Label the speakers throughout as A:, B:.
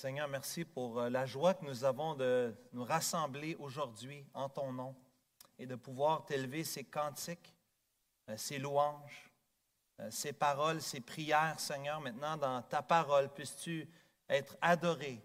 A: Seigneur, merci pour euh, la joie que nous avons de nous rassembler aujourd'hui en ton nom et de pouvoir t'élever ces cantiques, euh, ces louanges, euh, ces paroles, ces prières, Seigneur. Maintenant, dans ta parole, puisses-tu être adoré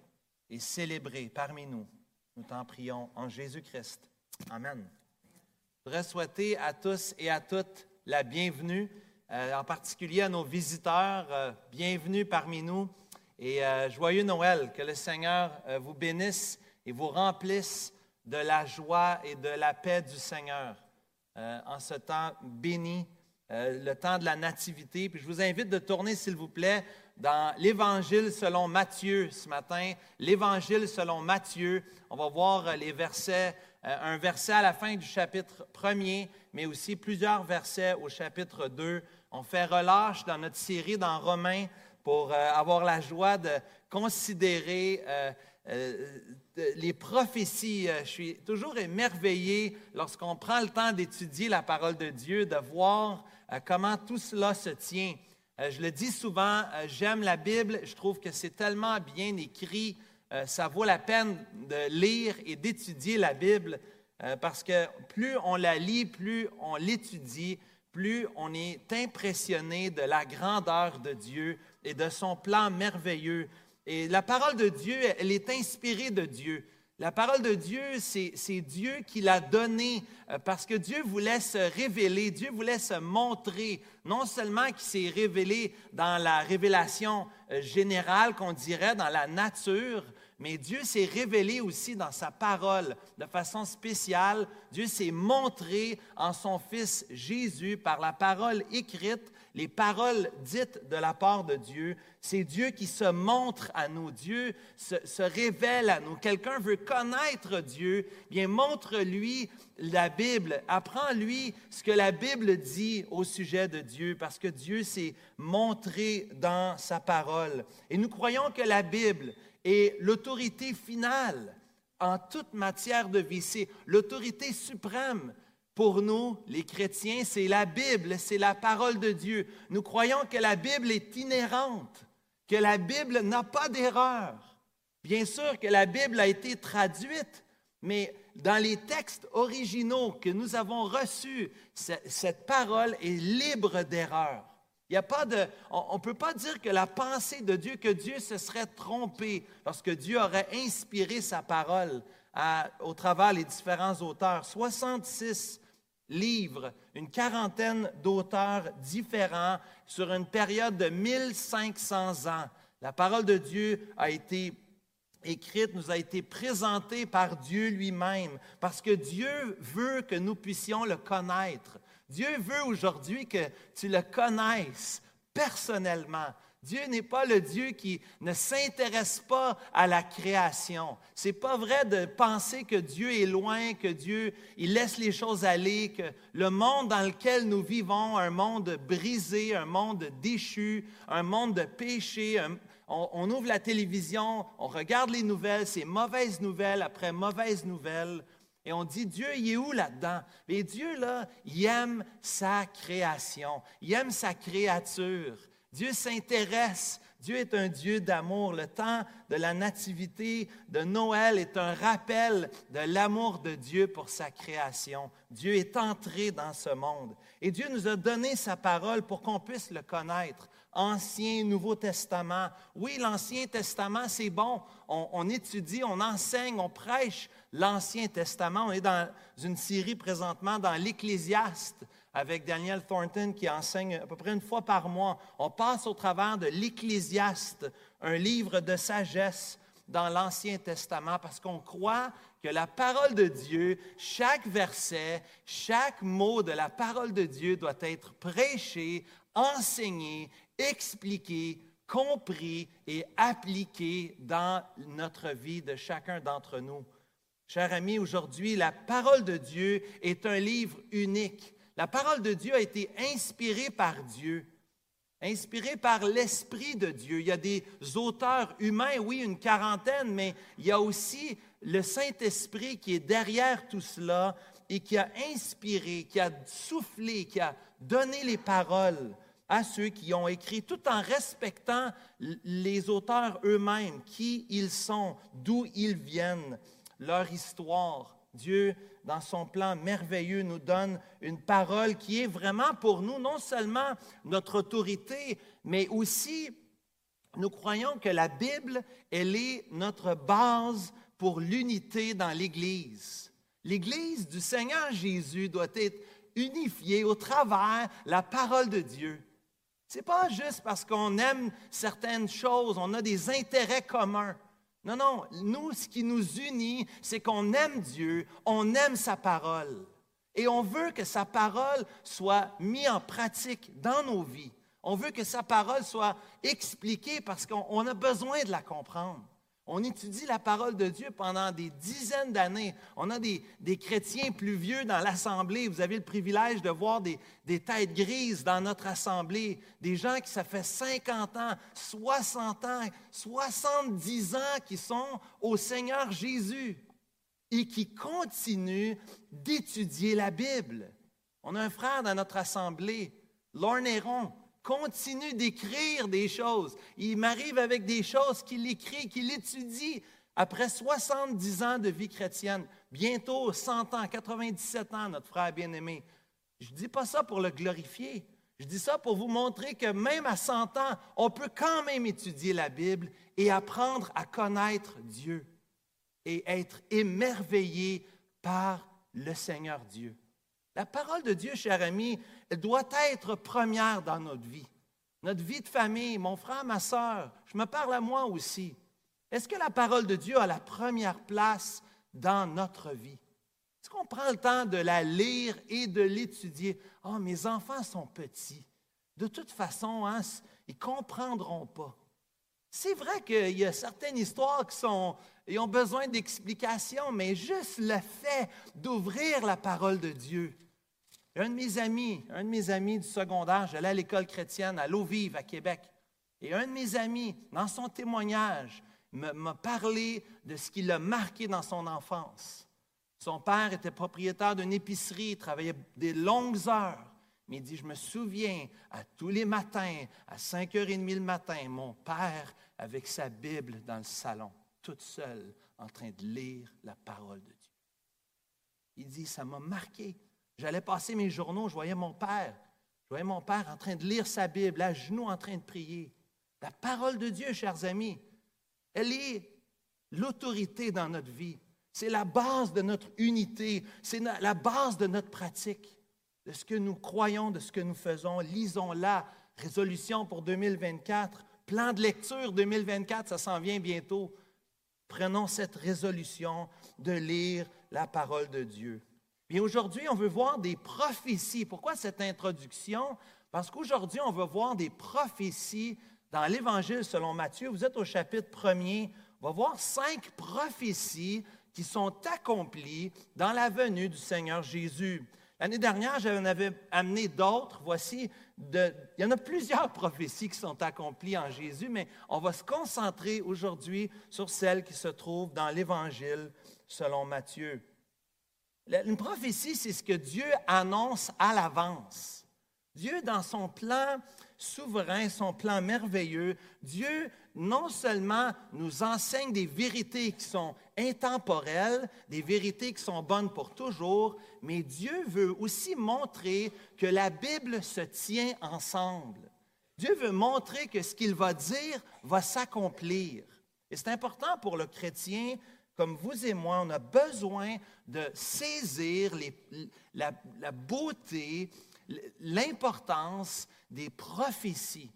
A: et célébré parmi nous. Nous t'en prions en Jésus-Christ. Amen. Je voudrais souhaiter à tous et à toutes la bienvenue, en particulier à nos visiteurs. bienvenue parmi nous. Et euh, joyeux Noël, que le Seigneur euh, vous bénisse et vous remplisse de la joie et de la paix du Seigneur euh, en ce temps béni, le temps de la nativité. Puis je vous invite de tourner, s'il vous plaît, dans l'Évangile selon Matthieu ce matin. L'Évangile selon Matthieu. On va voir les versets, un verset à la fin du chapitre premier, mais aussi plusieurs versets au chapitre 2. On fait relâche dans notre série dans Romains pour euh, avoir la joie de considérer euh, euh, les prophéties. Je suis toujours émerveillé lorsqu'on prend le temps d'étudier la parole de Dieu, de voir comment tout cela se tient. Je le dis souvent, j'aime la Bible, je trouve que c'est tellement bien écrit, ça vaut la peine de lire et d'étudier la Bible, parce que plus on la lit, plus on l'étudie, plus on est impressionné de la grandeur de Dieu, et de son plan merveilleux. Et la parole de Dieu, elle est inspirée de Dieu. La parole de Dieu, c'est Dieu qui l'a donnée euh, parce que Dieu voulait se révéler, Dieu voulait se montrer, non seulement qu'il s'est révélé dans la révélation euh, générale qu'on dirait, dans la nature, mais Dieu s'est révélé aussi dans sa parole de façon spéciale. Dieu s'est montré en son Fils Jésus par la parole écrite les paroles dites de la part de Dieu. C'est Dieu qui se montre à nous. Dieu se, révèle à nous. Quelqu'un veut connaître Dieu, bien montre-lui la Bible. Apprends-lui ce que la Bible dit au sujet de Dieu, parce que Dieu s'est montré dans sa parole. Et nous croyons que la Bible est l'autorité finale en toute matière de vie. C'est l'autorité suprême pour nous, les chrétiens, c'est la Bible, c'est la parole de Dieu. Nous croyons que la Bible est inhérente, que la Bible n'a pas d'erreur. Bien sûr que la Bible a été traduite, mais dans les textes originaux que nous avons reçus, cette parole est libre d'erreur. Il a pas de, on ne peut pas dire que la pensée de Dieu, que Dieu se serait trompé lorsque Dieu aurait inspiré sa parole au travers des différents auteurs. 66 livres, une quarantaine d'auteurs différents sur une période de 1500 ans. La parole de Dieu a été écrite, nous a été présentée par Dieu lui-même, parce que Dieu veut que nous puissions le connaître. Dieu veut aujourd'hui que tu le connaisses personnellement. Dieu n'est pas le Dieu qui ne s'intéresse pas à la création. C'est pas vrai de penser que Dieu est loin, que Dieu il laisse les choses aller, que le monde dans lequel nous vivons, un monde brisé, un monde déchu, un monde de péché, on, on ouvre la télévision, on regarde les nouvelles, c'est mauvaise nouvelle après mauvaise nouvelle. Et on dit, Dieu, il est où là-dedans? Mais Dieu, là, il aime sa création, il aime sa créature. Dieu s'intéresse. Dieu est un Dieu d'amour. Le temps de la nativité de Noël est un rappel de l'amour de Dieu pour sa création. Dieu est entré dans ce monde. Et Dieu nous a donné sa parole pour qu'on puisse le connaître. Ancien, Nouveau Testament. Oui, l'Ancien Testament, c'est bon. On, on, étudie, on enseigne, on prêche l'Ancien Testament. On est dans une série présentement dans l'Ecclésiaste avec Daniel Thornton qui enseigne à peu près une fois par mois. On passe au travers de l'Ecclésiaste, un livre de sagesse dans l'Ancien Testament parce qu'on croit que la parole de Dieu, chaque verset, chaque mot de la parole de Dieu doit être prêché, enseigné, expliqué, compris et appliqué dans notre vie de chacun d'entre nous. Chers amis, aujourd'hui, la parole de Dieu est un livre unique. La parole de Dieu a été inspirée par Dieu, inspirée par l'Esprit de Dieu. Il y a des auteurs humains, oui, une quarantaine, mais il y a aussi le Saint-Esprit qui est derrière tout cela et qui a inspiré, qui a soufflé, qui a donné les paroles à ceux qui ont écrit, tout en respectant les auteurs eux-mêmes, qui ils sont, d'où ils viennent, leur histoire. Dieu, dans son plan merveilleux, nous donne une parole qui est vraiment pour nous non seulement notre autorité, mais aussi nous croyons que la Bible, elle est notre base pour l'unité dans l'Église. L'Église du Seigneur Jésus doit être unifiée au travers la parole de Dieu. Ce n'est pas juste parce qu'on aime certaines choses, on a des intérêts communs. Non, non, nous, ce qui nous unit, c'est qu'on aime Dieu, on aime sa parole. Et on veut que sa parole soit mise en pratique dans nos vies. On veut que sa parole soit expliquée parce qu'on a besoin de la comprendre. On étudie la parole de Dieu pendant des dizaines d'années. On a des, chrétiens plus vieux dans l'Assemblée. Vous avez le privilège de voir des, des, têtes grises dans notre Assemblée. Des gens qui, ça fait 50 ans, 60 ans, 70 ans qui sont au Seigneur Jésus et qui continuent d'étudier la Bible. On a un frère dans notre Assemblée, Lorne Héron, continue d'écrire des choses. Il m'arrive avec des choses qu'il écrit, qu'il étudie après 70 ans de vie chrétienne, bientôt 100 ans, 97 ans, notre frère bien-aimé. Je ne dis pas ça pour le glorifier. Je dis ça pour vous montrer que même à 100 ans, on peut quand même étudier la Bible et apprendre à connaître Dieu et être émerveillé par le Seigneur Dieu. La parole de Dieu, cher ami, doit être première dans notre vie. Notre vie de famille, mon frère, ma soeur, je me parle à moi aussi. Est-ce que la parole de Dieu a la première place dans notre vie? Est-ce qu'on prend le temps de la lire et de l'étudier? Oh, mes enfants sont petits. De toute façon, hein, ils ne comprendront pas. C'est vrai qu'il y a certaines histoires qui sont, ont besoin d'explications, mais juste le fait d'ouvrir la parole de Dieu, un de mes amis, un de mes amis du secondaire, j'allais à l'école chrétienne à L'Eau-Vive, à Québec. Et un de mes amis, dans son témoignage, m'a parlé de ce qui l'a marqué dans son enfance. Son père était propriétaire d'une épicerie, il travaillait des longues heures. Mais il dit, je me souviens, à tous les matins, à 5h30 le matin, mon père avec sa Bible dans le salon, toute seule, en train de lire la parole de Dieu. Il dit, ça m'a marqué. J'allais passer mes journaux, je voyais mon père. Je voyais mon père en train de lire sa Bible, à genoux en train de prier. La parole de Dieu, chers amis, elle est l'autorité dans notre vie. C'est la base de notre unité. C'est la base de notre pratique, de ce que nous croyons, de ce que nous faisons. Lisons-la. Résolution pour 2024. Plan de lecture 2024, ça s'en vient bientôt. Prenons cette résolution de lire la parole de Dieu. Bien aujourd'hui, on veut voir des prophéties. Pourquoi cette introduction? Parce qu'aujourd'hui, on veut voir des prophéties dans l'Évangile selon Matthieu. Vous êtes au chapitre premier. On va voir cinq prophéties qui sont accomplies dans la venue du Seigneur Jésus. L'année dernière, j'en avais amené d'autres. Voici, il y en a plusieurs prophéties qui sont accomplies en Jésus, mais on va se concentrer aujourd'hui sur celles qui se trouvent dans l'Évangile selon Matthieu. Une prophétie, c'est ce que Dieu annonce à l'avance. Dieu, dans son plan souverain, son plan merveilleux, Dieu non seulement nous enseigne des vérités qui sont intemporelles, des vérités qui sont bonnes pour toujours, mais Dieu veut aussi montrer que la Bible se tient ensemble. Dieu veut montrer que ce qu'il va dire va s'accomplir. Et c'est important pour le chrétien comme vous et moi, on a besoin de saisir la, beauté, l'importance des prophéties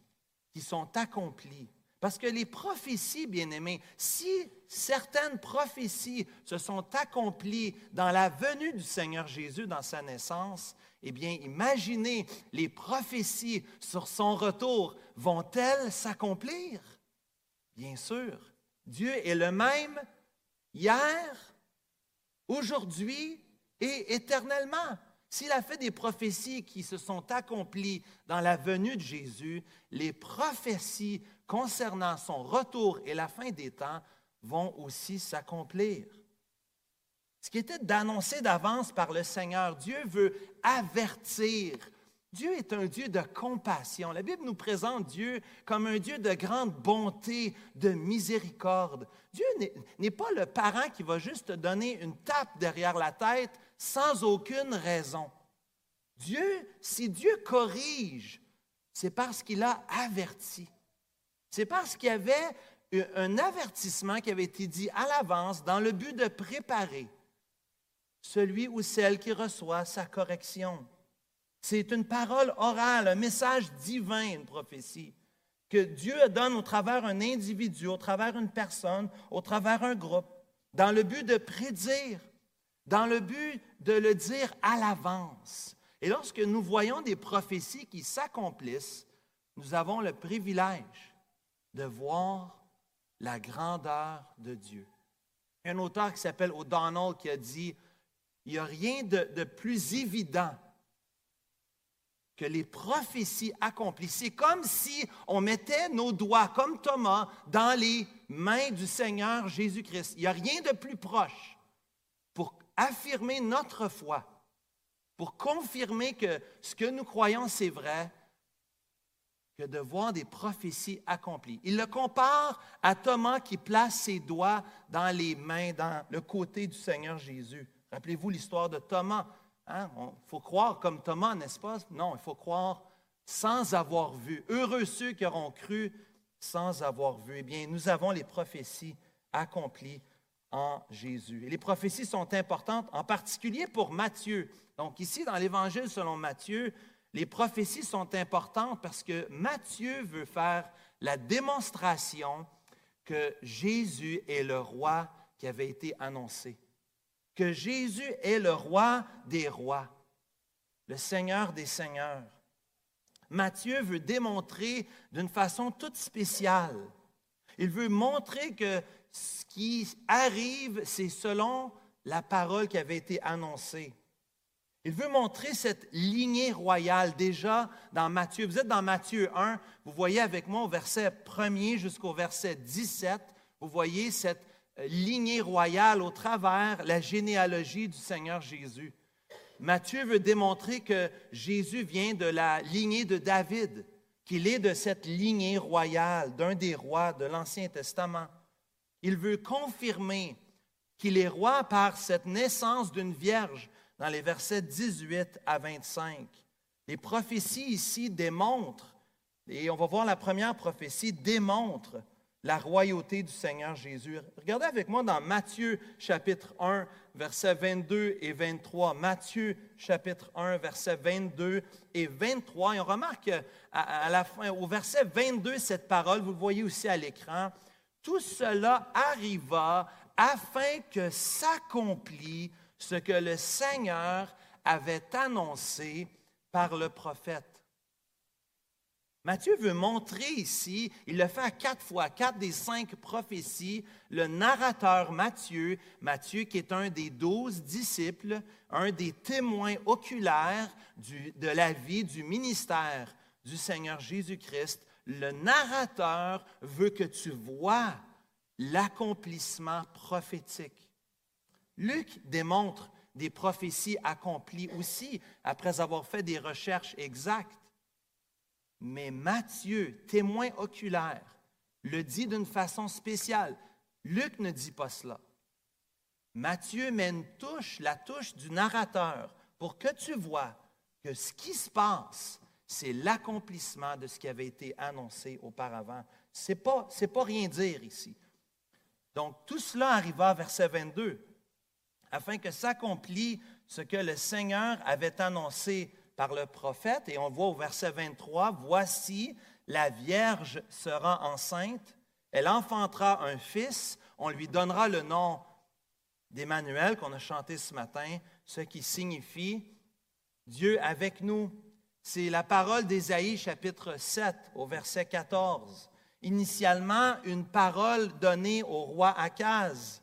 A: qui sont accomplies. Parce que les prophéties, bien-aimés, si certaines prophéties se sont accomplies dans la venue du Seigneur Jésus, dans sa naissance, eh bien, imaginez, les prophéties sur son retour vont-elles s'accomplir? Bien sûr, Dieu est le même hier, aujourd'hui et éternellement. S'il a fait des prophéties qui se sont accomplies dans la venue de Jésus, les prophéties concernant son retour et la fin des temps vont aussi s'accomplir. Ce qui était d'annoncer d'avance par le Seigneur, Dieu veut avertir Dieu est un Dieu de compassion. La Bible nous présente Dieu comme un Dieu de grande bonté, de miséricorde. Dieu n'est pas le parent qui va juste te donner une tape derrière la tête sans aucune raison. Dieu, si Dieu corrige, c'est parce qu'il a averti. C'est parce qu'il y avait un avertissement qui avait été dit à l'avance dans le but de préparer celui ou celle qui reçoit sa correction. C'est une parole orale, un message divin, une prophétie, que Dieu donne au travers un individu, au travers une personne, au travers un groupe, dans le but de prédire, dans le but de le dire à l'avance. Et lorsque nous voyons des prophéties qui s'accomplissent, nous avons le privilège de voir la grandeur de Dieu. Un auteur qui s'appelle O'Donnell qui a dit, il n'y a rien de, plus évident que les prophéties accomplies. C'est comme si on mettait nos doigts, comme Thomas, dans les mains du Seigneur Jésus-Christ. Il n'y a rien de plus proche pour affirmer notre foi, pour confirmer que ce que nous croyons, c'est vrai, que de voir des prophéties accomplies. Il le compare à Thomas qui place ses doigts dans les mains, dans le côté du Seigneur Jésus. Rappelez-vous l'histoire de Thomas. Il hein? faut croire comme Thomas, n'est-ce pas? Non, il faut croire sans avoir vu. Heureux ceux qui auront cru sans avoir vu. Eh bien, nous avons les prophéties accomplies en Jésus. Et les prophéties sont importantes, en particulier pour Matthieu. Donc ici, dans l'Évangile selon Matthieu, les prophéties sont importantes parce que Matthieu veut faire la démonstration que Jésus est le roi qui avait été annoncé que Jésus est le roi des rois, le Seigneur des seigneurs. Matthieu veut démontrer d'une façon toute spéciale. Il veut montrer que ce qui arrive, c'est selon la parole qui avait été annoncée. Il veut montrer cette lignée royale déjà dans Matthieu. Vous êtes dans Matthieu 1, vous voyez avec moi au verset 1er jusqu'au verset 17, vous voyez cette lignée royale au travers la généalogie du Seigneur Jésus. Matthieu veut démontrer que Jésus vient de la lignée de David, qu'il est de cette lignée royale, d'un des rois de l'Ancien Testament. Il veut confirmer qu'il est roi par cette naissance d'une vierge dans les versets 18 à 25. Les prophéties ici démontrent, et on va voir la première prophétie, démontre la royauté du Seigneur Jésus. Regardez avec moi dans Matthieu chapitre 1, versets 22 et 23. Matthieu chapitre 1, versets 22 et 23. Et on remarque à, la fin, au verset 22, cette parole, vous le voyez aussi à l'écran, tout cela arriva afin que s'accomplit ce que le Seigneur avait annoncé par le prophète. Matthieu veut montrer ici, il le fait à quatre fois, quatre des cinq prophéties, le narrateur Matthieu, Matthieu qui est un des douze disciples, un des témoins oculaires de la vie, du ministère du Seigneur Jésus-Christ, le narrateur veut que tu vois l'accomplissement prophétique. Luc démontre des prophéties accomplies aussi après avoir fait des recherches exactes. Mais Matthieu, témoin oculaire, le dit d'une façon spéciale. Luc ne dit pas cela. Matthieu met une touche, la touche du narrateur, pour que tu vois que ce qui se passe, c'est l'accomplissement de ce qui avait été annoncé auparavant. Ce n'est pas, pas rien dire ici. Donc, tout cela arriva à verset 22, afin que s'accomplisse ce que le Seigneur avait annoncé par le prophète, et on voit au verset 23, Voici, la Vierge sera enceinte, elle enfantera un fils, on lui donnera le nom d'Emmanuel qu'on a chanté ce matin, ce qui signifie Dieu avec nous. C'est la parole d'Ésaïe chapitre 7 au verset 14. Initialement, une parole donnée au roi Akaz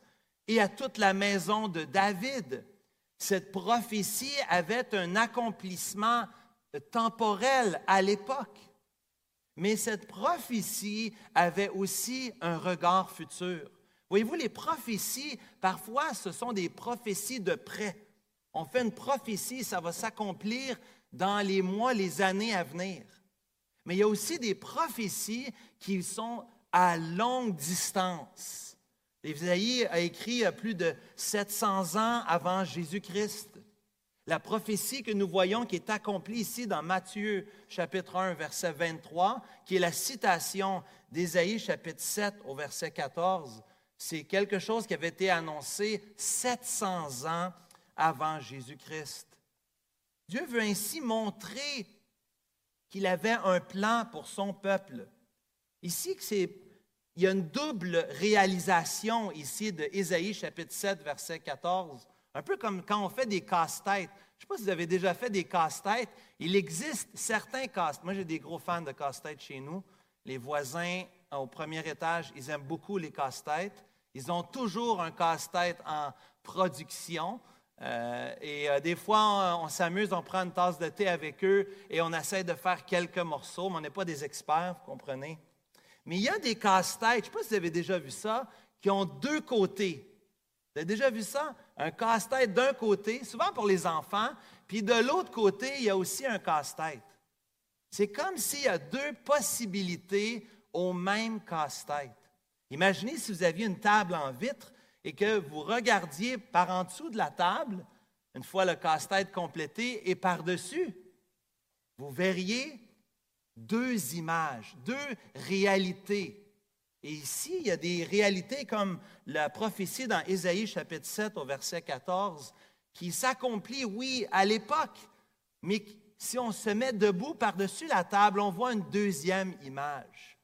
A: et à toute la maison de David cette prophétie avait un accomplissement temporel à l'époque. Mais cette prophétie avait aussi un regard futur. Voyez-vous, les prophéties, parfois, ce sont des prophéties de près. On fait une prophétie, ça va s'accomplir dans les mois, les années à venir. Mais il y a aussi des prophéties qui sont à longue distance. Ésaïe a écrit plus de 700 ans avant Jésus-Christ. La prophétie que nous voyons qui est accomplie ici dans Matthieu chapitre 1 verset 23, qui est la citation d'Ésaïe chapitre 7 au verset 14, c'est quelque chose qui avait été annoncé 700 ans avant Jésus-Christ. Dieu veut ainsi montrer qu'il avait un plan pour son peuple. Ici, il y a une double réalisation ici de Ésaïe chapitre 7, verset 14. Un peu comme quand on fait des casse-têtes. Je ne sais pas si vous avez déjà fait des casse-têtes. Il existe certains casse-têtes. Moi, j'ai des gros fans de casse-têtes chez nous. Les voisins au premier étage, ils aiment beaucoup les casse-têtes. Ils ont toujours un casse-tête en production. Euh, et euh, des fois, on, s'amuse, on prend une tasse de thé avec eux et on essaie de faire quelques morceaux, mais on n'est pas des experts, vous comprenez. Mais il y a des casse-têtes, je ne sais pas si vous avez déjà vu ça, qui ont deux côtés. Vous avez déjà vu ça? Un casse-tête d'un côté, souvent pour les enfants, puis de l'autre côté, il y a aussi un casse-tête. C'est comme s'il y a deux possibilités au même casse-tête. Imaginez si vous aviez une table en vitre et que vous regardiez par en dessous de la table, une fois le casse-tête complété, et par-dessus, vous verriez deux images, deux réalités. Et ici, il y a des réalités comme la prophétie dans Ésaïe chapitre 7 au verset 14, qui s'accomplit, oui, à l'époque, mais si on se met debout par-dessus la table, on voit une deuxième image.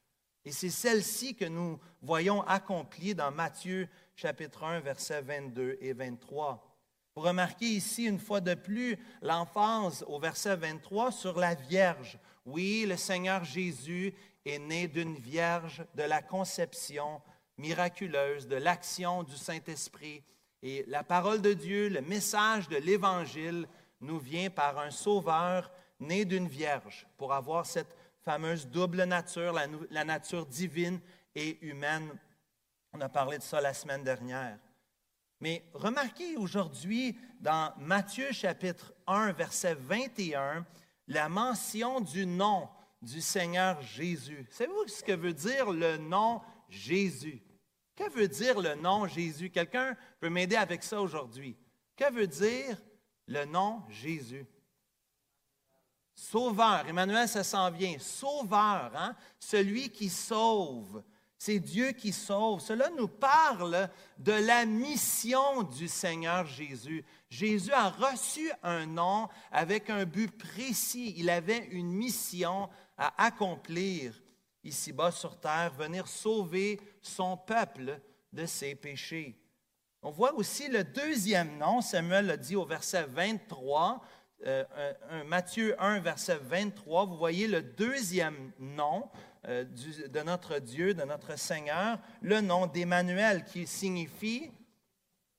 A: Et c'est celle-ci que nous voyons accomplie dans Matthieu chapitre 1, versets 22 et 23. Vous remarquez ici une fois de plus l'emphase au verset 23 sur la Vierge. Oui, le Seigneur Jésus est né d'une Vierge, de la conception miraculeuse, de l'action du Saint-Esprit. Et la parole de Dieu, le message de l'Évangile nous vient par un Sauveur né d'une Vierge pour avoir cette fameuse double nature, la, nature divine et humaine on a parlé de ça la semaine dernière. Mais remarquez aujourd'hui dans Matthieu chapitre 1, verset 21, la mention du nom du Seigneur Jésus. Savez-vous ce que veut dire le nom Jésus? Que veut dire le nom Jésus? Quelqu'un peut m'aider avec ça aujourd'hui. Que veut dire le nom Jésus? Sauveur. Emmanuel, ça s'en vient. Sauveur, hein? celui qui sauve. C'est Dieu qui sauve. Cela nous parle de la mission du Seigneur Jésus. Jésus a reçu un nom avec un but précis. Il avait une mission à accomplir ici-bas sur terre, venir sauver son peuple de ses péchés. On voit aussi le deuxième nom, Samuel l'a dit au verset 23, euh, Matthieu 1, verset 23, vous voyez le deuxième nom euh, de notre Dieu, de notre Seigneur, le nom d'Emmanuel, qui signifie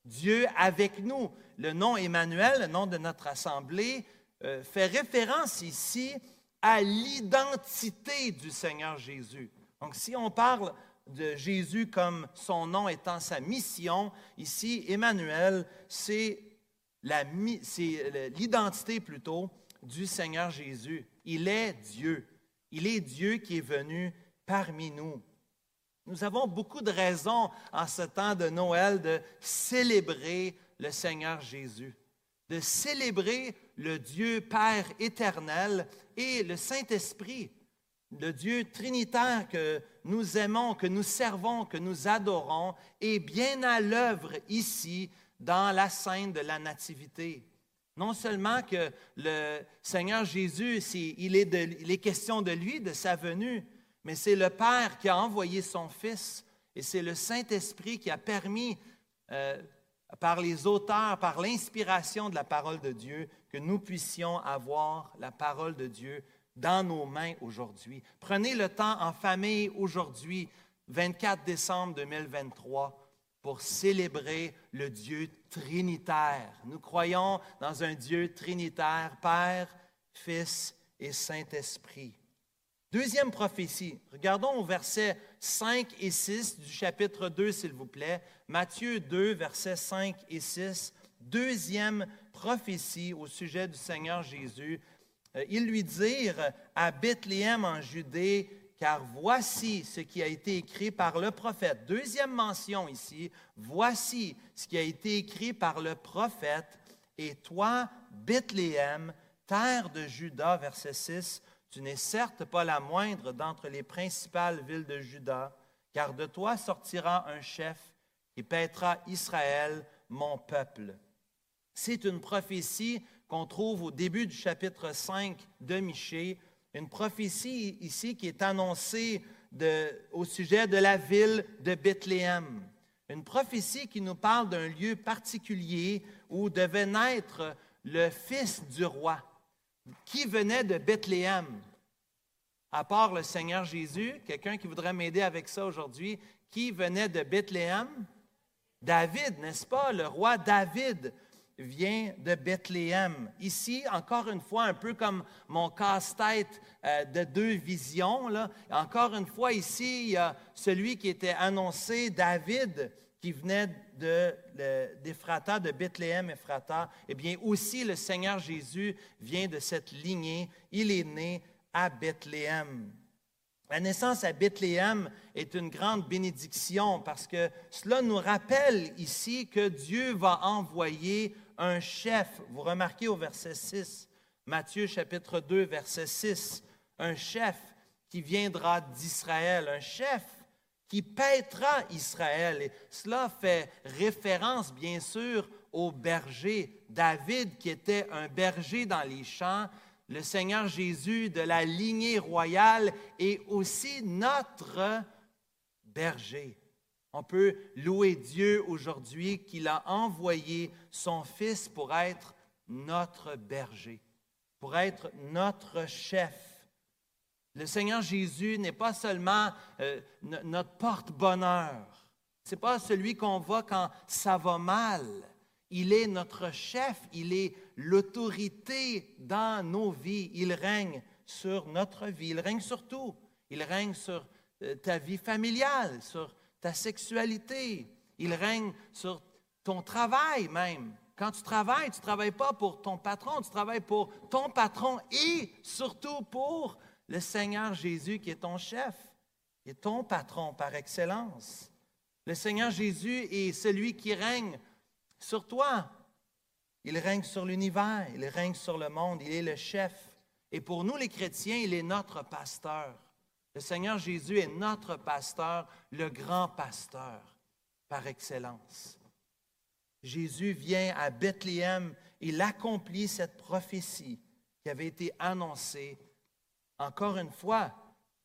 A: Dieu avec nous. Le nom Emmanuel, le nom de notre assemblée, euh, fait référence ici à l'identité du Seigneur Jésus. Donc, si on parle de Jésus comme son nom étant sa mission, ici, Emmanuel, c'est l'identité plutôt du Seigneur Jésus. Il est Dieu. Il est Dieu qui est venu parmi nous. Nous avons beaucoup de raisons en ce temps de Noël de célébrer le Seigneur Jésus, de célébrer le Dieu Père éternel et le Saint-Esprit, le Dieu trinitaire que nous aimons, que nous servons, que nous adorons, est bien à l'œuvre ici dans la scène de la Nativité. Non seulement que le Seigneur Jésus, il, est question de lui, de sa venue, mais c'est le Père qui a envoyé son Fils et c'est le Saint-Esprit qui a permis, euh, par les auteurs, par l'inspiration de la parole de Dieu, que nous puissions avoir la parole de Dieu dans nos mains aujourd'hui. Prenez le temps en famille aujourd'hui, 24 décembre 2023, pour célébrer le Dieu trinitaire. Nous croyons dans un Dieu trinitaire, Père, Fils et Saint-Esprit. Deuxième prophétie. Regardons au verset 5 et 6 du chapitre 2, s'il vous plaît. Matthieu 2, versets 5 et 6. Deuxième prophétie au sujet du Seigneur Jésus. euh, ils lui dirent à Bethléem en Judée, car voici ce qui a été écrit par le prophète. Deuxième mention ici, voici ce qui a été écrit par le prophète. Et toi, Bethléem, terre de Juda, verset 6, tu n'es certes pas la moindre d'entre les principales villes de Juda, car de toi sortira un chef qui paîtra Israël, mon peuple. C'est une prophétie qu'on trouve au début du chapitre 5 de Michée, une prophétie ici qui est annoncée au sujet de la ville de Bethléem. Une prophétie qui nous parle d'un lieu particulier où devait naître le fils du roi, qui venait de Bethléem? À part le Seigneur Jésus, quelqu'un qui voudrait m'aider avec ça aujourd'hui, qui venait de Bethléem? David, n'est-ce pas? Le roi David vient de Bethléem. Ici, encore une fois, un peu comme mon casse-tête euh, de deux visions. Encore une fois, ici, il y a celui qui était annoncé, David, qui venait d'Ephrata, de, de Bethléem, Ephrata. Eh bien, aussi, le Seigneur Jésus vient de cette lignée. Il est né à Bethléem. La naissance à Bethléem est une grande bénédiction parce que cela nous rappelle ici que Dieu va envoyer un chef. Vous remarquez au verset 6, Matthieu chapitre 2, verset 6, un chef qui viendra d'Israël, un chef qui paîtra Israël. Et cela fait référence, bien sûr, au berger. David, qui était un berger dans les champs, le Seigneur Jésus de la lignée royale est aussi notre berger. On peut louer Dieu aujourd'hui qu'il a envoyé son Fils pour être notre berger, pour être notre chef. Le Seigneur Jésus n'est pas seulement euh, notre porte-bonheur, ce n'est pas celui qu'on voit quand ça va mal. Il est notre chef, il est l'autorité dans nos vies. Il règne sur notre vie, il règne sur tout. Il règne sur euh, ta vie familiale, sur ta sexualité. Il règne sur ton travail même. Quand tu travailles, tu ne travailles pas pour ton patron, tu travailles pour ton patron et surtout pour le Seigneur Jésus qui est ton chef, qui est ton patron par excellence. Le Seigneur Jésus est celui qui règne sur toi. Il règne sur l'univers, il règne sur le monde, il est le chef. Et pour nous les chrétiens, il est notre pasteur. Le Seigneur Jésus est notre pasteur, le grand pasteur par excellence. Jésus vient à Bethléem, il accomplit cette prophétie qui avait été annoncée, encore une fois,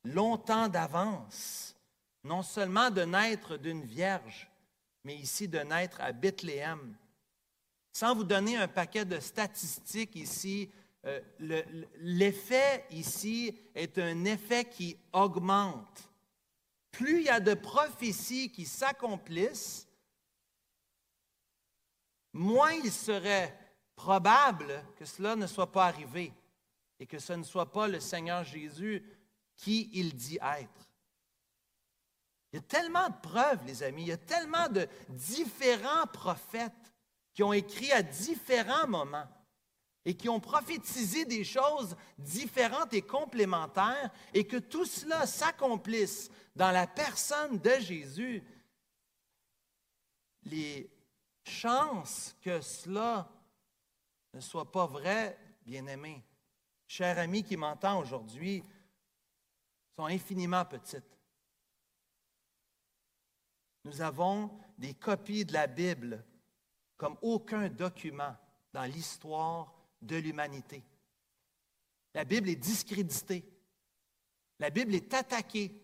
A: longtemps d'avance, non seulement de naître d'une vierge, mais ici de naître à Bethléem. Sans vous donner un paquet de statistiques ici, euh, l'effet ici est un effet qui augmente. Plus il y a de prophéties qui s'accomplissent, moins il serait probable que cela ne soit pas arrivé et que ce ne soit pas le Seigneur Jésus qui il dit être. Il y a tellement de preuves, les amis, il y a tellement de différents prophètes qui ont écrit à différents moments et qui ont prophétisé des choses différentes et complémentaires, et que tout cela s'accomplisse dans la personne de Jésus, les chances que cela ne soit pas vrai, bien-aimé, cher ami qui m'entend aujourd'hui, sont infiniment petites. Nous avons des copies de la Bible comme aucun document dans l'histoire de l'humanité. La Bible est discréditée. La Bible est attaquée.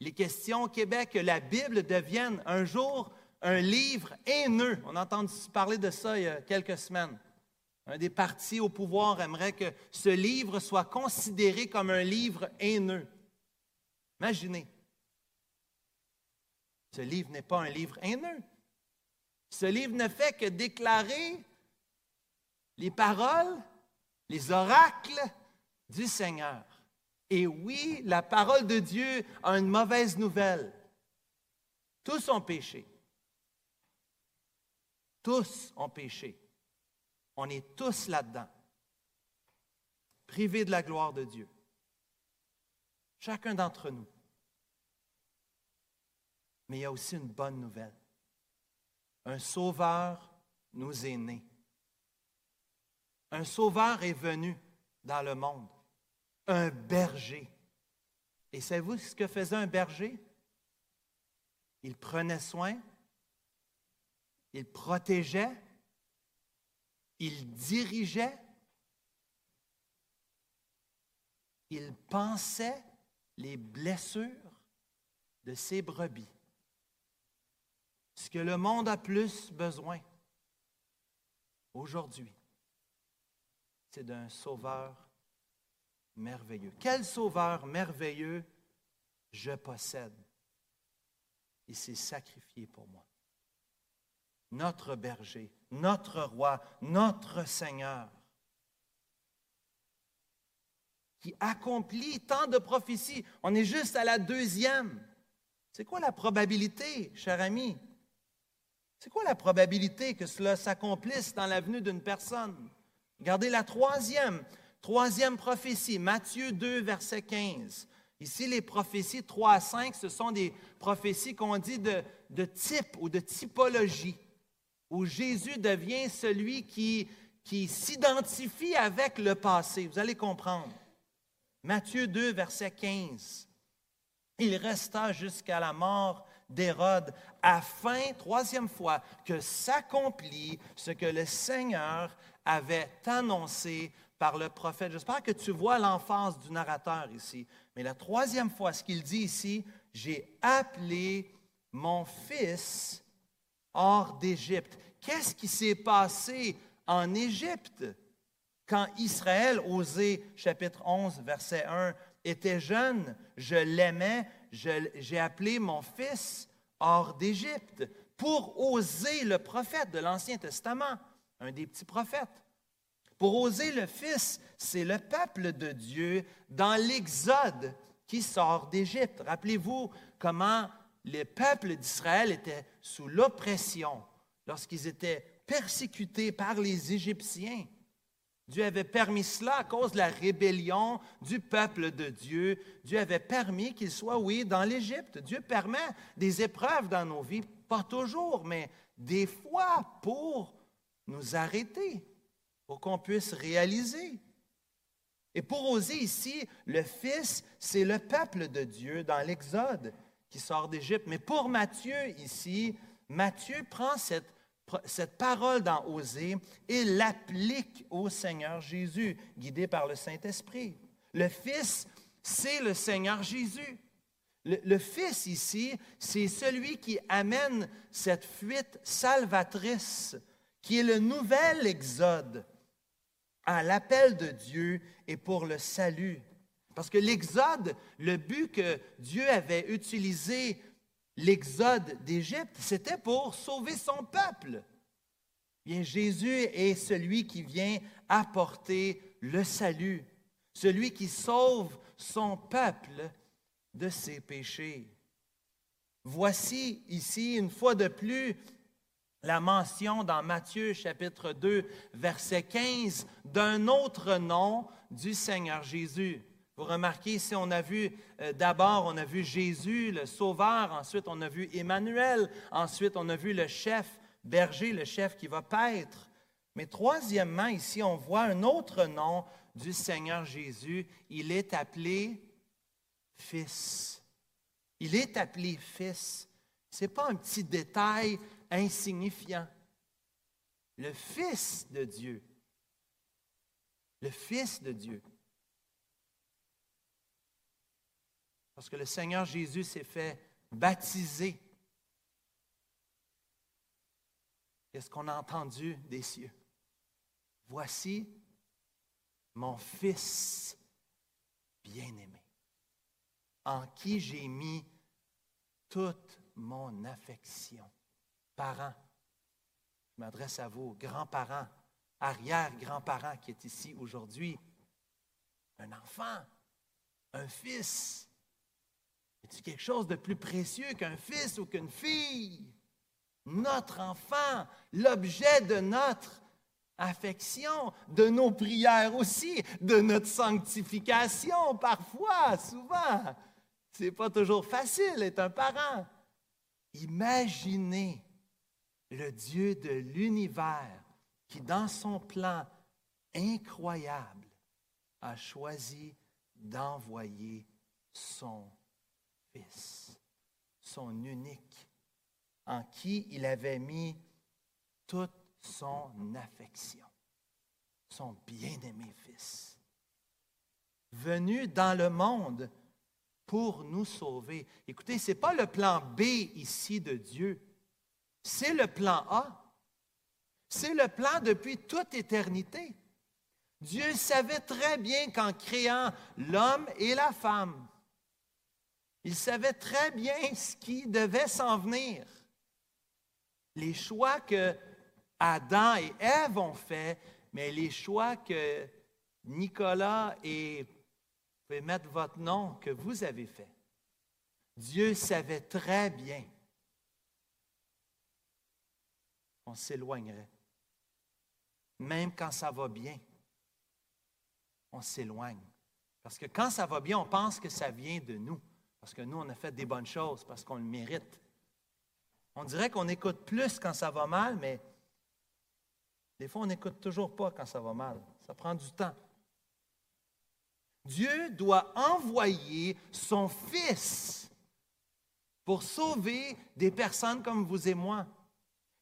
A: Les questions au Québec la Bible devienne un jour un livre haineux. On a entendu parler de ça il y a quelques semaines. Un des partis au pouvoir aimerait que ce livre soit considéré comme un livre haineux. Imaginez. Ce livre n'est pas un livre haineux. Ce livre ne fait que déclarer les paroles, les oracles du Seigneur. Et oui, la parole de Dieu a une mauvaise nouvelle. Tous ont péché. Tous ont péché. On est tous là-dedans. privés de la gloire de Dieu. Chacun d'entre nous. Mais il y a aussi une bonne nouvelle. Un sauveur nous est né. Un sauveur est venu dans le monde. Un berger. Et savez-vous ce que faisait un berger? Il prenait soin, il protégeait, il dirigeait, il pensait les blessures de ses brebis. Ce que le monde a plus besoin aujourd'hui, c'est d'un sauveur merveilleux. Quel sauveur merveilleux je possède? Il s'est sacrifié pour moi. Notre berger, notre roi, notre Seigneur, qui accomplit tant de prophéties. On est juste à la deuxième. C'est quoi la probabilité, cher ami? C'est quoi la probabilité que cela s'accomplisse dans l'avenue d'une personne? Regardez la troisième, troisième prophétie, Matthieu 2, verset 15. Ici, les prophéties 3 à 5, ce sont des prophéties qu'on dit de, type ou de typologie, où Jésus devient celui qui, qui s'identifie avec le passé. Vous allez comprendre. Matthieu 2, verset 15. Il resta jusqu'à la mort d'Hérode, afin, troisième fois, que s'accomplit ce que le Seigneur avait annoncé par le prophète. J'espère que tu vois l'emphase du narrateur ici. Mais la troisième fois, ce qu'il dit ici, j'ai appelé mon fils hors d'Égypte. Qu'est-ce qui s'est passé en Égypte quand Israël, Osée chapitre 11, verset 1, était jeune, je l'aimais, j'ai appelé mon fils hors d'Égypte pour oser le prophète de l'Ancien Testament, un des petits prophètes. Pour oser le Fils, c'est le peuple de Dieu dans l'Exode qui sort d'Égypte. Rappelez-vous comment les peuples d'Israël étaient sous l'oppression lorsqu'ils étaient persécutés par les Égyptiens. Dieu avait permis cela à cause de la rébellion du peuple de Dieu. Dieu avait permis qu'ils soient, oui, dans l'Égypte. Dieu permet des épreuves dans nos vies, pas toujours, mais des fois pour nous arrêter, pour qu'on puisse réaliser. Et pour oser ici, le Fils, c'est le peuple de Dieu dans l'Exode qui sort d'Égypte. Mais pour Matthieu ici, Matthieu prend cette cette parole dans Osée et l'applique au Seigneur Jésus, guidé par le Saint-Esprit. Le Fils, c'est le Seigneur Jésus. Le, Fils ici, c'est celui qui amène cette fuite salvatrice, qui est le nouvel exode à l'appel de Dieu et pour le salut. Parce que l'exode, le but que Dieu avait utilisé l'exode d'Égypte, c'était pour sauver son peuple. Bien, Jésus est celui qui vient apporter le salut, celui qui sauve son peuple de ses péchés. Voici ici, une fois de plus, la mention dans Matthieu chapitre 2, verset 15, d'un autre nom du Seigneur Jésus. Vous remarquez ici, on a vu euh, d'abord, on a vu Jésus, le Sauveur, ensuite on a vu Emmanuel, ensuite on a vu le chef berger, le chef qui va paître. Mais troisièmement, ici, on voit un autre nom du Seigneur Jésus. Il est appelé Fils. Il est appelé Fils. Ce n'est pas un petit détail insignifiant. Le Fils de Dieu. Le Fils de Dieu. Parce que le Seigneur Jésus s'est fait baptiser. Qu'est-ce qu'on a entendu des cieux? Voici mon Fils bien-aimé, en qui j'ai mis toute mon affection. Parents, je m'adresse à vous, grands-parents, arrière-grands-parents qui est ici aujourd'hui. Un enfant, un fils, est-ce quelque chose de plus précieux qu'un fils ou qu'une fille? Notre enfant, l'objet de notre affection, de nos prières aussi, de notre sanctification parfois, souvent. C'est pas toujours facile d'être un parent. Imaginez le Dieu de l'univers qui, dans son plan incroyable, a choisi d'envoyer son Fils, son unique, en qui il avait mis toute son affection, son bien-aimé Fils, venu dans le monde pour nous sauver. Écoutez, ce n'est pas le plan B ici de Dieu, c'est le plan A. C'est le plan depuis toute éternité. Dieu savait très bien qu'en créant l'homme et la femme, il savait très bien ce qui devait s'en venir. Les choix que Adam et Ève ont faits, mais les choix que Nicolas et, vous pouvez mettre votre nom, que vous avez fait. Dieu savait très bien qu'on s'éloignerait. Même quand ça va bien, on s'éloigne. Parce que quand ça va bien, on pense que ça vient de nous. Parce que nous, on a fait des bonnes choses, parce qu'on le mérite. On dirait qu'on écoute plus quand ça va mal, mais des fois, on n'écoute toujours pas quand ça va mal. Ça prend du temps. Dieu doit envoyer son Fils pour sauver des personnes comme vous et moi.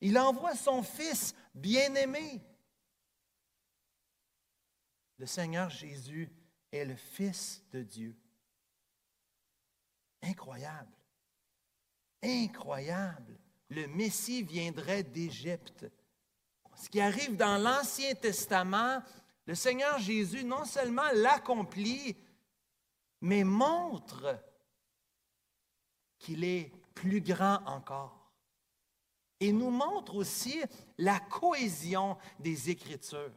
A: Il envoie son Fils bien-aimé. Le Seigneur Jésus est le Fils de Dieu. Incroyable. Incroyable. Le Messie viendrait d'Égypte. Ce qui arrive dans l'Ancien Testament, le Seigneur Jésus non seulement l'accomplit, mais montre qu'il est plus grand encore. Et nous montre aussi la cohésion des Écritures,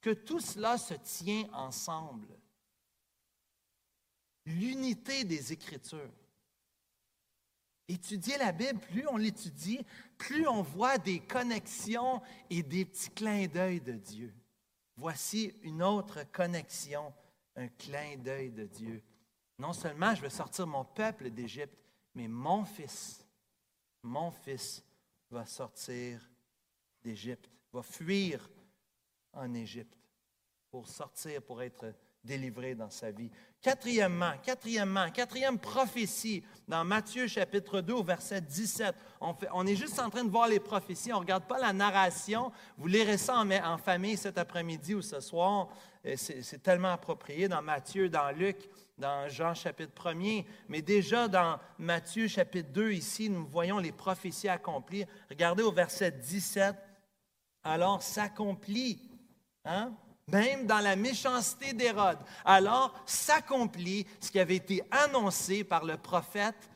A: que tout cela se tient ensemble l'unité des Écritures. Étudier la Bible, plus on l'étudie, plus on voit des connexions et des petits clins d'œil de Dieu. Voici une autre connexion, un clin d'œil de Dieu. Non seulement je vais sortir mon peuple d'Égypte, mais mon fils, mon fils va sortir d'Égypte, va fuir en Égypte pour sortir, pour être délivré dans sa vie. Quatrièmement, quatrièmement, quatrième prophétie dans Matthieu chapitre 2 au verset 17. On, on est juste en train de voir les prophéties, on ne regarde pas la narration. Vous lirez ça en, en famille cet après-midi ou ce soir. C'est tellement approprié dans Matthieu, dans Luc, dans Jean chapitre 1 Mais déjà dans Matthieu chapitre 2, ici, nous voyons les prophéties accomplies. Regardez au verset 17. Alors s'accomplit. Hein? même dans la méchanceté d'Hérode. Alors s'accomplit ce qui avait été annoncé par le prophète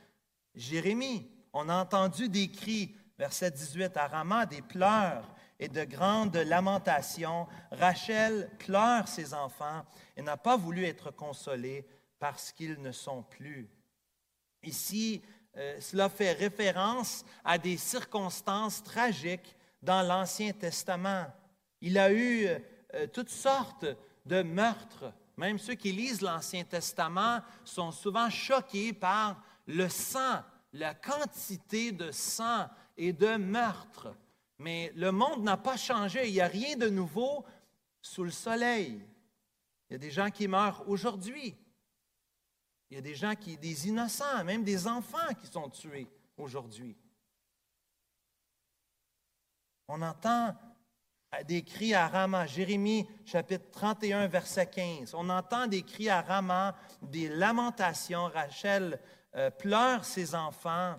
A: Jérémie. On a entendu des cris, verset 18, à Rama, des pleurs et de grandes lamentations. Rachel pleure ses enfants et n'a pas voulu être consolée parce qu'ils ne sont plus. Ici, euh, cela fait référence à des circonstances tragiques dans l'Ancien Testament. Il a eu euh, toutes sortes de meurtres. Même ceux qui lisent l'Ancien Testament sont souvent choqués par le sang, la quantité de sang et de meurtres. Mais le monde n'a pas changé. Il n'y a rien de nouveau sous le soleil. Il y a des gens qui meurent aujourd'hui. Il y a des gens qui, des innocents, même des enfants qui sont tués aujourd'hui. On entend des cris à Rama. Jérémie chapitre 31, verset 15. On entend des cris à Rama, des lamentations. Rachel euh, pleure ses enfants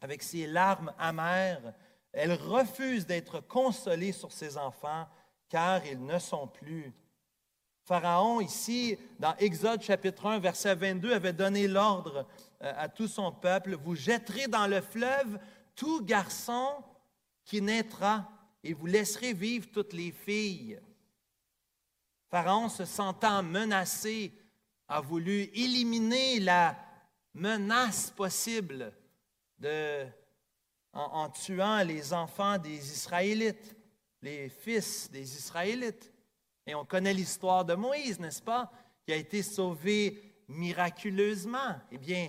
A: avec ses larmes amères. Elle refuse d'être consolée sur ses enfants car ils ne sont plus. Pharaon, ici, dans Exode chapitre 1, verset 22, avait donné l'ordre euh, à tout son peuple, vous jetterez dans le fleuve tout garçon qui naîtra et vous laisserez vivre toutes les filles. Pharaon, se sentant menacé, a voulu éliminer la menace possible en, tuant les enfants des Israélites. les fils des Israélites. Et on connaît l'histoire de Moïse, n'est-ce pas, qui a été sauvé miraculeusement. Eh bien,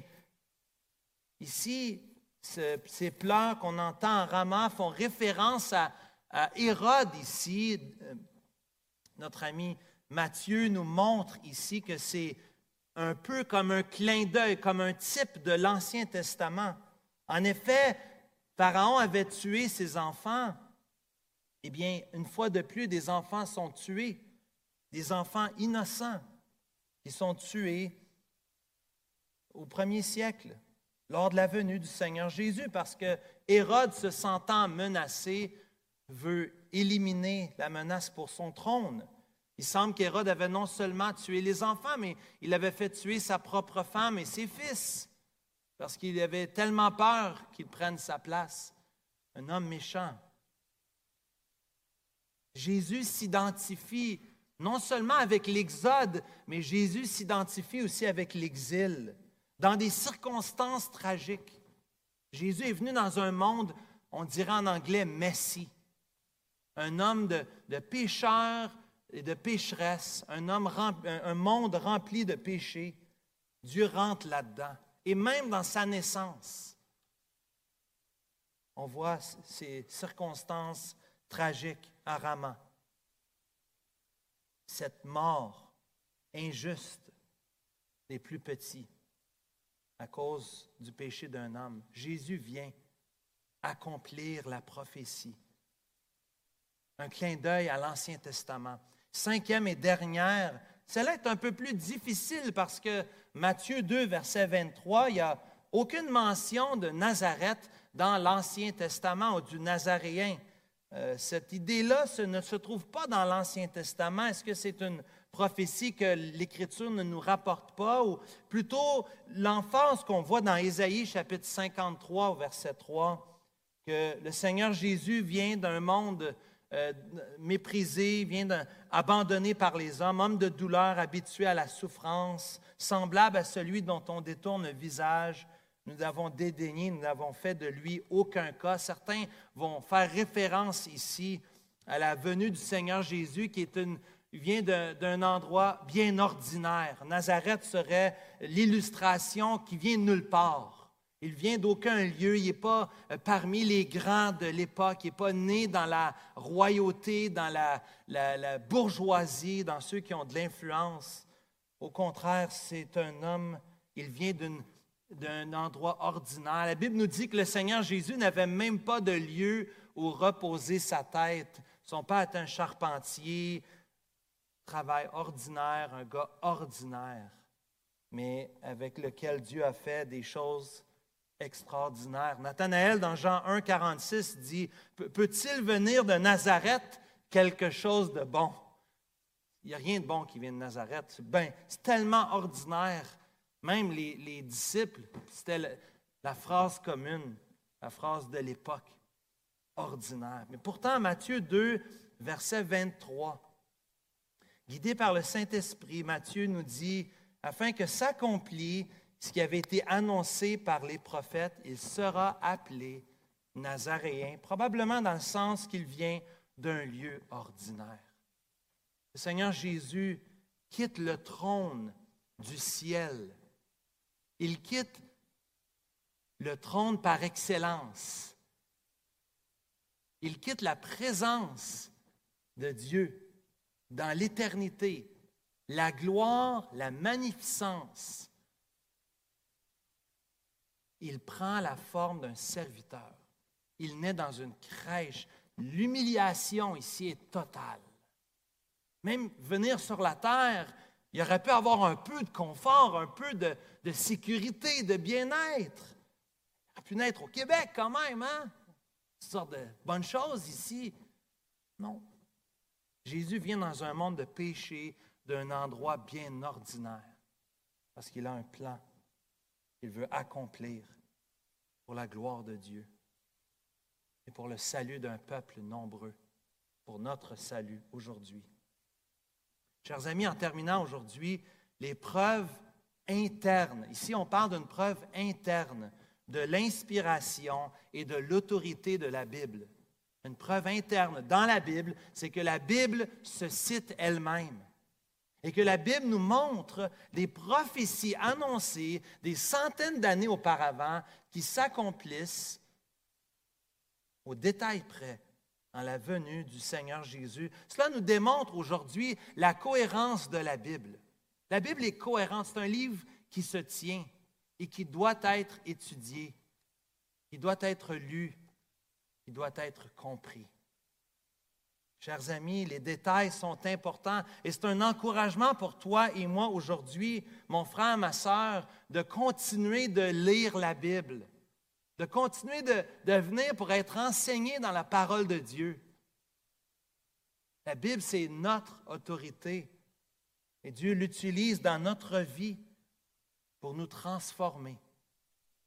A: ici, ces pleurs qu'on entend en Rama font référence à, Hérode ici. Euh, notre ami Matthieu nous montre ici que c'est un peu comme un clin d'œil, comme un type de l'Ancien Testament. En effet, Pharaon avait tué ses enfants. Eh bien, une fois de plus, des enfants sont tués, des enfants innocents qui sont tués au premier siècle lors de la venue du Seigneur Jésus, parce que Hérode, se sentant menacé, veut éliminer la menace pour son trône. Il semble qu'Hérode avait non seulement tué les enfants, mais il avait fait tuer sa propre femme et ses fils, parce qu'il avait tellement peur qu'il prenne sa place. Un homme méchant. Jésus s'identifie non seulement avec l'Exode, mais Jésus s'identifie aussi avec l'exil dans des circonstances tragiques. Jésus est venu dans un monde, on dirait en anglais, messy. Un homme de, pécheurs et de pécheresses, un, monde rempli de péchés. Dieu rentre là-dedans. Et même dans sa naissance, on voit ces circonstances tragiques à. Cette mort injuste des plus petits à cause du péché d'un homme. Jésus vient accomplir la prophétie. Un clin d'œil à l'Ancien Testament. Cinquième et dernière, cela est un peu plus difficile parce que Matthieu 2, verset 23, il n'y a aucune mention de Nazareth dans l'Ancien Testament ou du Nazaréen. Euh, cette idée-là ne se trouve pas dans l'Ancien Testament. Est-ce que c'est une prophétie que l'Écriture ne nous rapporte pas, ou plutôt l'emphase qu'on voit dans Ésaïe chapitre 53 verset 3, que le Seigneur Jésus vient d'un monde euh, méprisé, vient abandonné par les hommes, homme de douleur, habitué à la souffrance, semblable à celui dont on détourne le visage. Nous l'avons dédaigné, nous n'avons fait de lui aucun cas. Certains vont faire référence ici à la venue du Seigneur Jésus, qui est une vient d'un endroit bien ordinaire. Nazareth serait l'illustration qui vient de nulle part. Il vient d'aucun lieu, il n'est pas euh, parmi les grands de l'époque, il n'est pas né dans la royauté, dans la, bourgeoisie, dans ceux qui ont de l'influence. Au contraire, c'est un homme, il vient d'un endroit ordinaire. La Bible nous dit que le Seigneur Jésus n'avait même pas de lieu où reposer sa tête. Son père est un charpentier, travail ordinaire, un gars ordinaire, mais avec lequel Dieu a fait des choses extraordinaires. Nathanaël, dans Jean 1, 46, dit Peut-il venir de Nazareth quelque chose de bon Il n'y a rien de bon qui vient de Nazareth. Ben, c'est tellement ordinaire. Même les, les disciples, c'était la phrase commune, la phrase de l'époque ordinaire. Mais pourtant, Matthieu 2, verset 23, Guidé par le Saint-Esprit, Matthieu nous dit, afin que s'accomplisse ce qui avait été annoncé par les prophètes, il sera appelé Nazaréen, probablement dans le sens qu'il vient d'un lieu ordinaire. Le Seigneur Jésus quitte le trône du ciel. Il quitte le trône par excellence. Il quitte la présence de Dieu dans l'éternité, la gloire, la magnificence, il prend la forme d'un serviteur. Il naît dans une crèche. L'humiliation ici est totale. Même venir sur la terre, il aurait pu avoir un peu de confort, un peu de, sécurité, de bien-être. Il aurait pu naître au Québec quand même, hein? Une sorte de bonnes choses ici. Non. Jésus vient dans un monde de péché, d'un endroit bien ordinaire, parce qu'il a un plan qu'il veut accomplir pour la gloire de Dieu et pour le salut d'un peuple nombreux, pour notre salut aujourd'hui. Chers amis, en terminant aujourd'hui, les preuves internes. Ici, on parle d'une preuve interne de l'inspiration et de l'autorité de la Bible. Une preuve interne dans la Bible, c'est que la Bible se cite elle-même et que la Bible nous montre des prophéties annoncées des centaines d'années auparavant qui s'accomplissent au détail près en la venue du Seigneur Jésus. Cela nous démontre aujourd'hui la cohérence de la Bible. La Bible est cohérente, c'est un livre qui se tient et qui doit être étudié, qui doit être lu, qui doit être compris. Chers amis, les détails sont importants et c'est un encouragement pour toi et moi aujourd'hui, mon frère, ma sœur, de continuer de lire la Bible, de continuer de, venir pour être enseigné dans la parole de Dieu. La Bible, c'est notre autorité et Dieu l'utilise dans notre vie pour nous transformer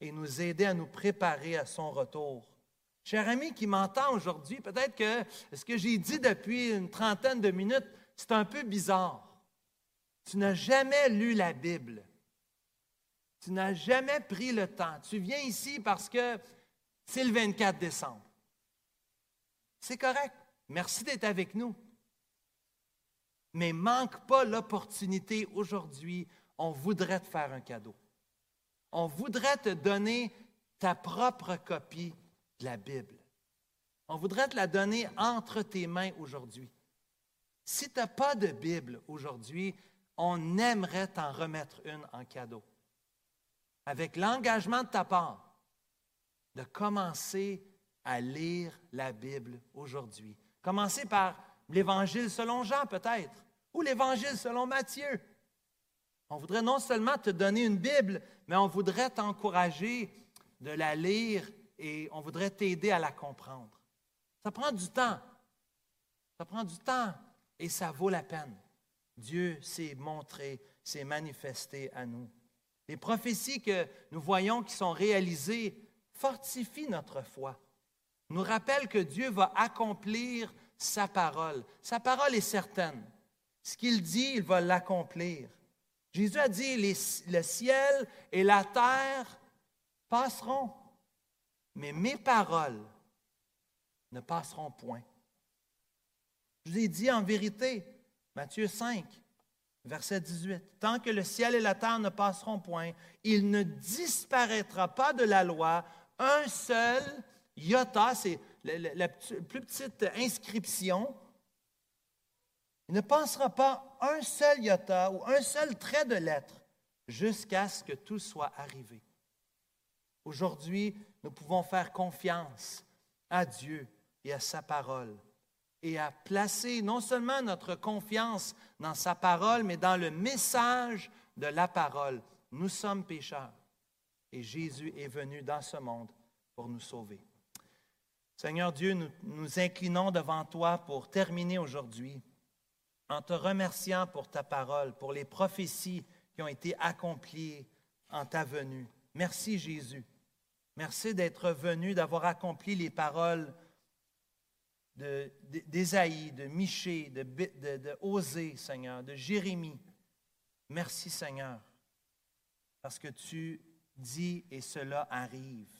A: et nous aider à nous préparer à son retour. Cher ami qui m'entend aujourd'hui, peut-être que ce que j'ai dit depuis une trentaine de minutes, c'est un peu bizarre. Tu n'as jamais lu la Bible. Tu n'as jamais pris le temps. Tu viens ici parce que c'est le 24 décembre. C'est correct. Merci d'être avec nous. Mais manque pas l'opportunité aujourd'hui. On voudrait te faire un cadeau. On voudrait te donner ta propre copie la Bible. On voudrait te la donner entre tes mains aujourd'hui. Si tu n'as pas de Bible aujourd'hui, on aimerait t'en remettre une en cadeau. Avec l'engagement de ta part de commencer à lire la Bible aujourd'hui. Commencer par l'Évangile selon Jean peut-être, ou l'Évangile selon Matthieu. On voudrait non seulement te donner une Bible, mais on voudrait t'encourager de la lire et on voudrait t'aider à la comprendre. Ça prend du temps. Ça prend du temps et ça vaut la peine. Dieu s'est montré, s'est manifesté à nous. Les prophéties que nous voyons qui sont réalisées fortifient notre foi, nous rappellent que Dieu va accomplir sa parole. Sa parole est certaine. Ce qu'il dit, il va l'accomplir. Jésus a dit, le ciel et la terre passeront, mais mes paroles ne passeront point. Je vous ai dit en vérité, Matthieu 5, verset 18, Tant que le ciel et la terre ne passeront point, il ne disparaîtra pas de la loi un seul iota, c'est la, plus petite inscription. Il ne passera pas un seul iota ou un seul trait de lettre jusqu'à ce que tout soit arrivé. Aujourd'hui, nous pouvons faire confiance à Dieu et à sa parole et à placer non seulement notre confiance dans sa parole, mais dans le message de la parole. Nous sommes pécheurs et Jésus est venu dans ce monde pour nous sauver. Seigneur Dieu, nous nous inclinons devant toi pour terminer aujourd'hui en te remerciant pour ta parole, pour les prophéties qui ont été accomplies en ta venue. Merci Jésus. Merci d'être venu, d'avoir accompli les paroles d'Ésaïe, de, de, Michée, de, de, de Osée, Seigneur, de Jérémie. Merci, Seigneur, parce que tu dis et cela arrive.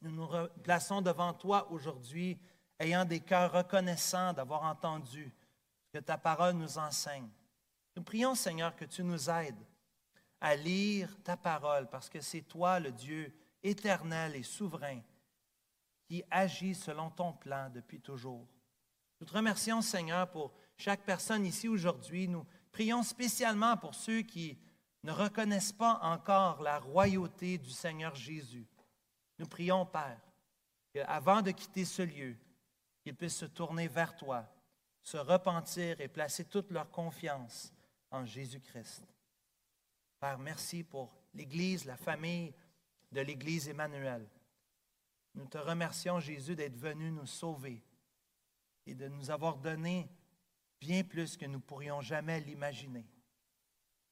A: Nous nous plaçons devant toi aujourd'hui, ayant des cœurs reconnaissants d'avoir entendu ce que ta parole nous enseigne. Nous prions, Seigneur, que tu nous aides à lire ta parole, parce que c'est toi le Dieu éternel et souverain qui agit selon ton plan depuis toujours. Nous te remercions, Seigneur, pour chaque personne ici aujourd'hui. Nous prions spécialement pour ceux qui ne reconnaissent pas encore la royauté du Seigneur Jésus. Nous prions, Père, qu'avant de quitter ce lieu, qu'ils puissent se tourner vers toi, se repentir et placer toute leur confiance en Jésus-Christ. Père, merci pour l'Église, la famille, de l'Église Emmanuel. Nous te remercions, Jésus, d'être venu nous sauver et de nous avoir donné bien plus que nous pourrions jamais l'imaginer.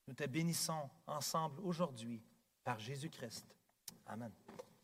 A: Nous te bénissons ensemble aujourd'hui par Jésus-Christ. Amen.